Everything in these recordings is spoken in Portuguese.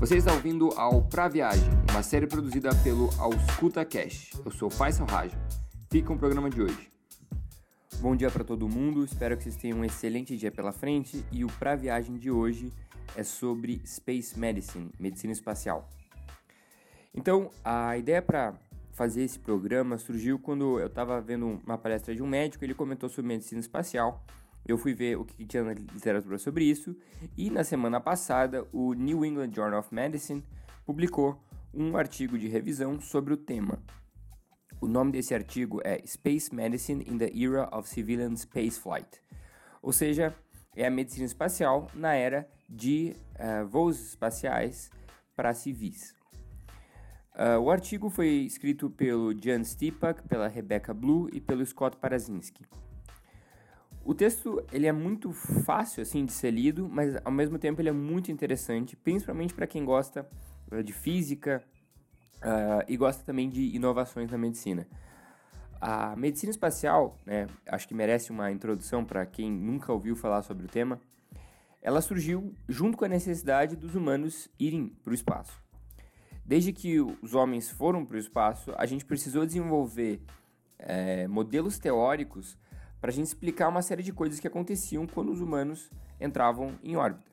Você está ouvindo ao Pra Viagem, uma série produzida pelo Ausculta Cash. Eu sou Faisal Raja. Fica com o programa de hoje. Bom dia para todo mundo, espero que vocês tenham um excelente dia pela frente e o Pra Viagem de hoje é sobre Space Medicine, medicina espacial. Então, a ideia para fazer esse programa surgiu quando eu estava vendo uma palestra de um médico, ele comentou sobre medicina espacial. Eu fui ver o que tinha na literatura sobre isso e na semana passada o New England Journal of Medicine publicou um artigo de revisão sobre o tema. O nome desse artigo é Space Medicine in the Era of Civilian Spaceflight, ou seja, é a medicina espacial na era de uh, voos espaciais para civis. Uh, o artigo foi escrito pelo Jan Stipak, pela Rebecca Blue e pelo Scott Parazinski. O texto ele é muito fácil assim de ser lido, mas ao mesmo tempo ele é muito interessante, principalmente para quem gosta uh, de física uh, e gosta também de inovações na medicina. A medicina espacial, né, acho que merece uma introdução para quem nunca ouviu falar sobre o tema. Ela surgiu junto com a necessidade dos humanos irem para o espaço. Desde que os homens foram para o espaço, a gente precisou desenvolver é, modelos teóricos para a gente explicar uma série de coisas que aconteciam quando os humanos entravam em órbita.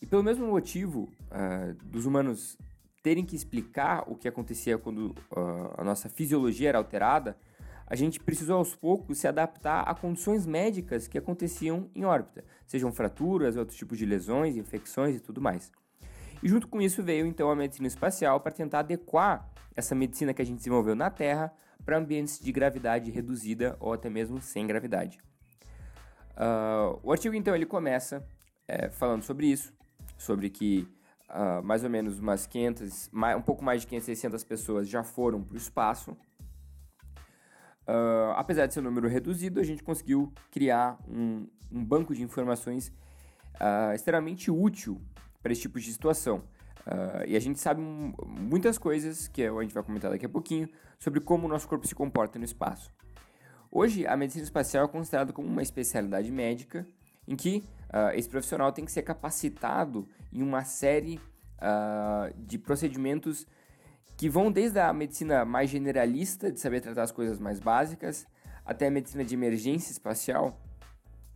E pelo mesmo motivo uh, dos humanos terem que explicar o que acontecia quando uh, a nossa fisiologia era alterada, a gente precisou aos poucos se adaptar a condições médicas que aconteciam em órbita, sejam fraturas, outros tipos de lesões, infecções e tudo mais. E junto com isso veio então a medicina espacial para tentar adequar essa medicina que a gente desenvolveu na Terra para ambientes de gravidade reduzida ou até mesmo sem gravidade. Uh, o artigo então ele começa é, falando sobre isso, sobre que uh, mais ou menos umas 500, mais, um pouco mais de 500, 600 pessoas já foram para o espaço. Uh, apesar de ser um número reduzido, a gente conseguiu criar um, um banco de informações extremamente útil para esse tipo de situação. Uh, e a gente sabe muitas coisas, que a gente vai comentar daqui a pouquinho, sobre como o nosso corpo se comporta no espaço. Hoje, a medicina espacial é considerada como uma especialidade médica em que uh, esse profissional tem que ser capacitado em uma série uh, de procedimentos que vão desde a medicina mais generalista, de saber tratar as coisas mais básicas, até a medicina de emergência espacial,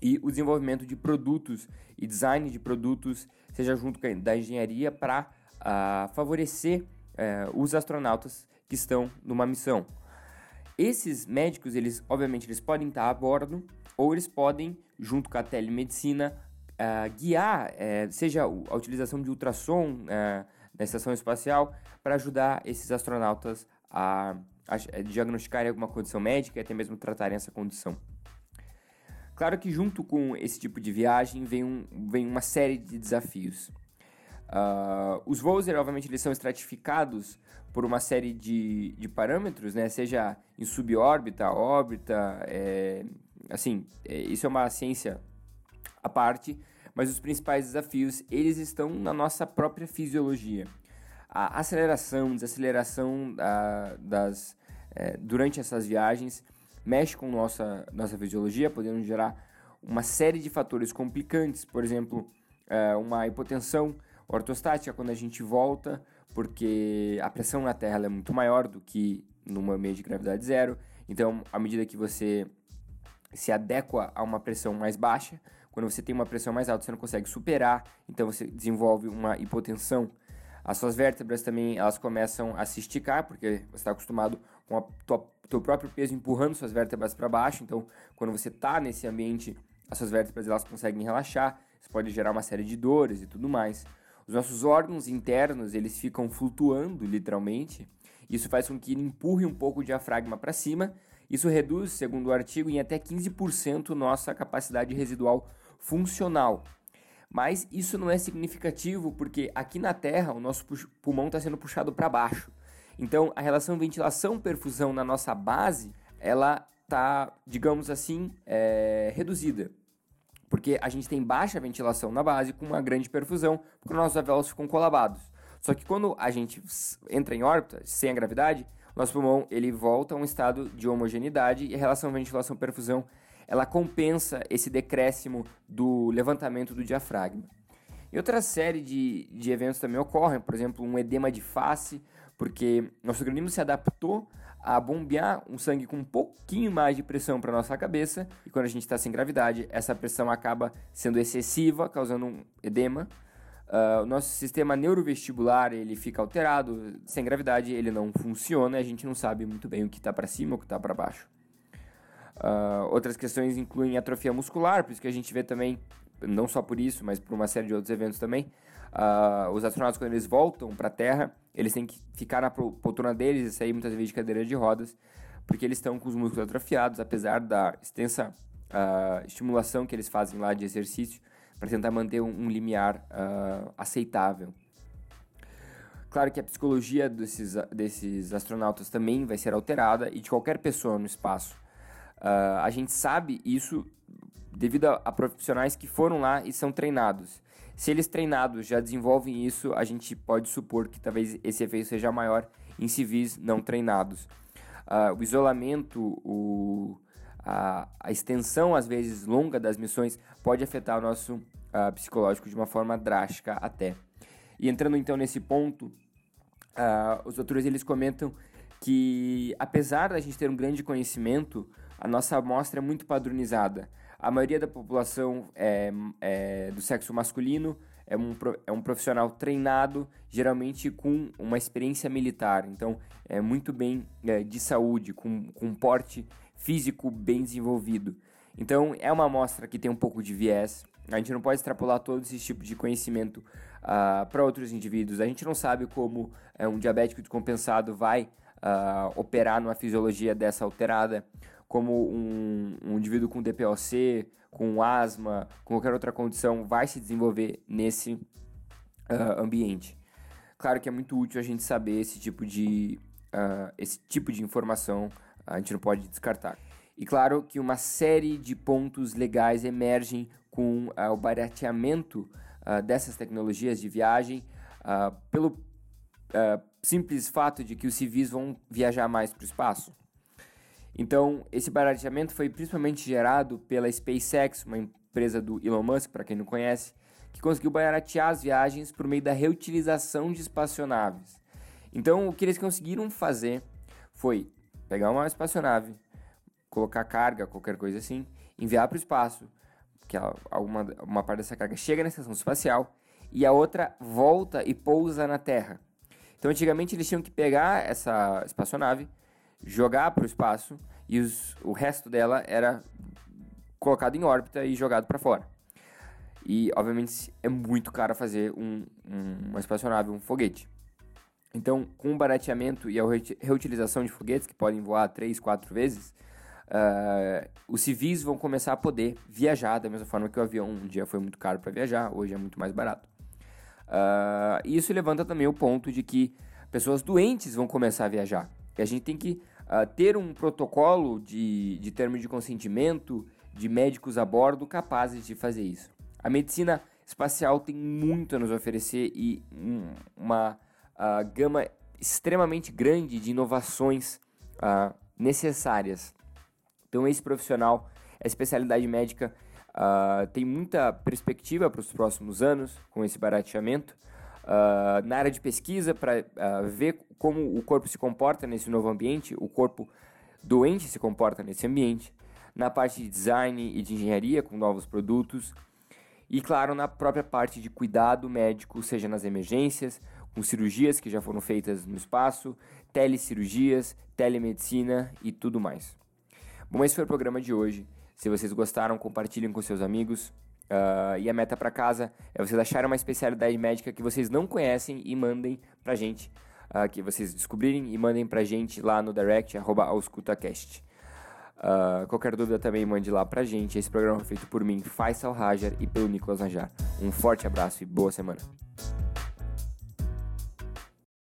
e o desenvolvimento de produtos e design de produtos, seja junto da engenharia, para uh, ah, favorecer uh, os astronautas que estão numa missão. Esses médicos, eles obviamente eles podem estar a bordo ou eles podem, junto com a telemedicina, uh, guiar, uh, seja a utilização de ultrassom na estação espacial para ajudar esses astronautas a, a diagnosticarem alguma condição médica e até mesmo tratarem essa condição. Claro que junto com esse tipo de viagem vem, um, vem uma série de desafios. Uh, os voos, obviamente, eles são estratificados por uma série de, de parâmetros, né? Seja em subórbita, órbita, é, assim, é, isso é uma ciência à parte, mas os principais desafios, eles estão na nossa própria fisiologia. A aceleração, desaceleração uh, das, é, durante essas viagens mexe com nossa, nossa fisiologia, podendo gerar uma série de fatores complicantes, por exemplo, é, uma hipotensão ortostática quando a gente volta, porque a pressão na Terra é muito maior do que numa meio de gravidade zero. Então, à medida que você se adequa a uma pressão mais baixa, quando você tem uma pressão mais alta, você não consegue superar, então você desenvolve uma hipotensão. As suas vértebras também elas começam a se esticar, porque você está acostumado com tua teu próprio peso empurrando suas vértebras para baixo. Então, quando você está nesse ambiente, as suas vértebras elas conseguem relaxar. Isso pode gerar uma série de dores e tudo mais. Os nossos órgãos internos eles ficam flutuando literalmente. Isso faz com que ele empurre um pouco o diafragma para cima. Isso reduz, segundo o artigo, em até 15% nossa capacidade residual funcional. Mas isso não é significativo porque aqui na Terra o nosso pulmão está sendo puxado para baixo. Então, a relação ventilação-perfusão na nossa base, ela tá, digamos assim, é, reduzida. Porque a gente tem baixa ventilação na base com uma grande perfusão, porque nossos alvéolos ficam colabados. Só que quando a gente entra em órbita, sem a gravidade, nosso pulmão ele volta a um estado de homogeneidade e a relação ventilação-perfusão ela compensa esse decréscimo do levantamento do diafragma. Outra série de, de eventos também ocorrem, por exemplo, um edema de face, porque nosso organismo se adaptou a bombear um sangue com um pouquinho mais de pressão para nossa cabeça, e quando a gente está sem gravidade, essa pressão acaba sendo excessiva, causando um edema. Uh, o nosso sistema neurovestibular ele fica alterado, sem gravidade ele não funciona, a gente não sabe muito bem o que está para cima ou o que está para baixo. Uh, outras questões incluem atrofia muscular, por isso que a gente vê também, não só por isso, mas por uma série de outros eventos também, uh, os astronautas quando eles voltam para a Terra, eles têm que ficar na poltrona deles e sair muitas vezes de cadeira de rodas, porque eles estão com os músculos atrofiados, apesar da extensa uh, estimulação que eles fazem lá de exercício, para tentar manter um, um limiar aceitável. Claro que a psicologia desses, desses astronautas também vai ser alterada e de qualquer pessoa no espaço Uh, a gente sabe isso devido a, a, profissionais que foram lá e são treinados. Se eles treinados já desenvolvem isso, a gente pode supor que talvez esse efeito seja maior em civis não treinados. Uh, o isolamento, o, a, a, extensão, às vezes longa das missões, pode afetar o nosso uh, psicológico de uma forma drástica até. E entrando então nesse ponto, os autores eles comentam que apesar da gente ter um grande conhecimento, a nossa amostra é muito padronizada. A maioria da população é, é do sexo masculino, é um, é um profissional treinado, geralmente com uma experiência militar, então é muito bem é, de saúde, com, com um porte físico bem desenvolvido. Então é uma amostra que tem um pouco de viés. A gente não pode extrapolar todo esse tipo de conhecimento uh, para outros indivíduos. A gente não sabe como uh, um diabético descompensado vai uh, operar numa fisiologia dessa alterada como um, um indivíduo com DPOC, com asma, com qualquer outra condição, vai se desenvolver nesse uh, ambiente. Claro que é muito útil a gente saber esse tipo de, uh, esse tipo de informação, a gente não pode descartar. E claro que uma série de pontos legais emergem com uh, o barateamento dessas tecnologias de viagem, pelo simples fato de que os civis vão viajar mais para o espaço. Então, esse barateamento foi principalmente gerado pela SpaceX, uma empresa do Elon Musk, para quem não conhece, que conseguiu baratear as viagens por meio da reutilização de espaçonaves. Então, o que eles conseguiram fazer foi pegar uma espaçonave, colocar carga, qualquer coisa assim, enviar para o espaço, que alguma uma parte dessa carga chega na estação espacial e a outra volta e pousa na Terra. Então, antigamente eles tinham que pegar essa espaçonave, jogar para o espaço e os, o resto dela era colocado em órbita e jogado para fora. E, obviamente, é muito caro fazer um, um, uma espaçonave, um foguete. Então, com o barateamento e a reutilização de foguetes, que podem voar 3, 4 vezes, uh, os civis vão começar a poder viajar da mesma forma que o avião um dia foi muito caro para viajar, hoje é muito mais barato. Uh, isso levanta também o ponto de que pessoas doentes vão começar a viajar. E a gente tem que uh, ter um protocolo de, de termo de consentimento de médicos a bordo capazes de fazer isso. A medicina espacial tem muito a nos oferecer e um, uma uh, gama extremamente grande de inovações necessárias. Então, esse profissional, a especialidade médica, uh, tem muita perspectiva para os próximos anos com esse barateamento. Uh, na área de pesquisa, para uh, ver como o corpo se comporta nesse novo ambiente, o corpo doente se comporta nesse ambiente, na parte de design e de engenharia com novos produtos, e claro, na própria parte de cuidado médico, seja nas emergências, com cirurgias que já foram feitas no espaço, telecirurgias, telemedicina e tudo mais. Bom, esse foi o programa de hoje. Se vocês gostaram, compartilhem com seus amigos. Uh, e a meta para casa é vocês acharem uma especialidade médica que vocês não conhecem e mandem pra gente uh, que vocês descobrirem e mandem pra gente lá no direct, arroba auscultacast. Uh, qualquer dúvida também mande lá pra gente. Esse programa é feito por mim, Faisal Rajar, e pelo Nicolas Najar. Um forte abraço e boa semana.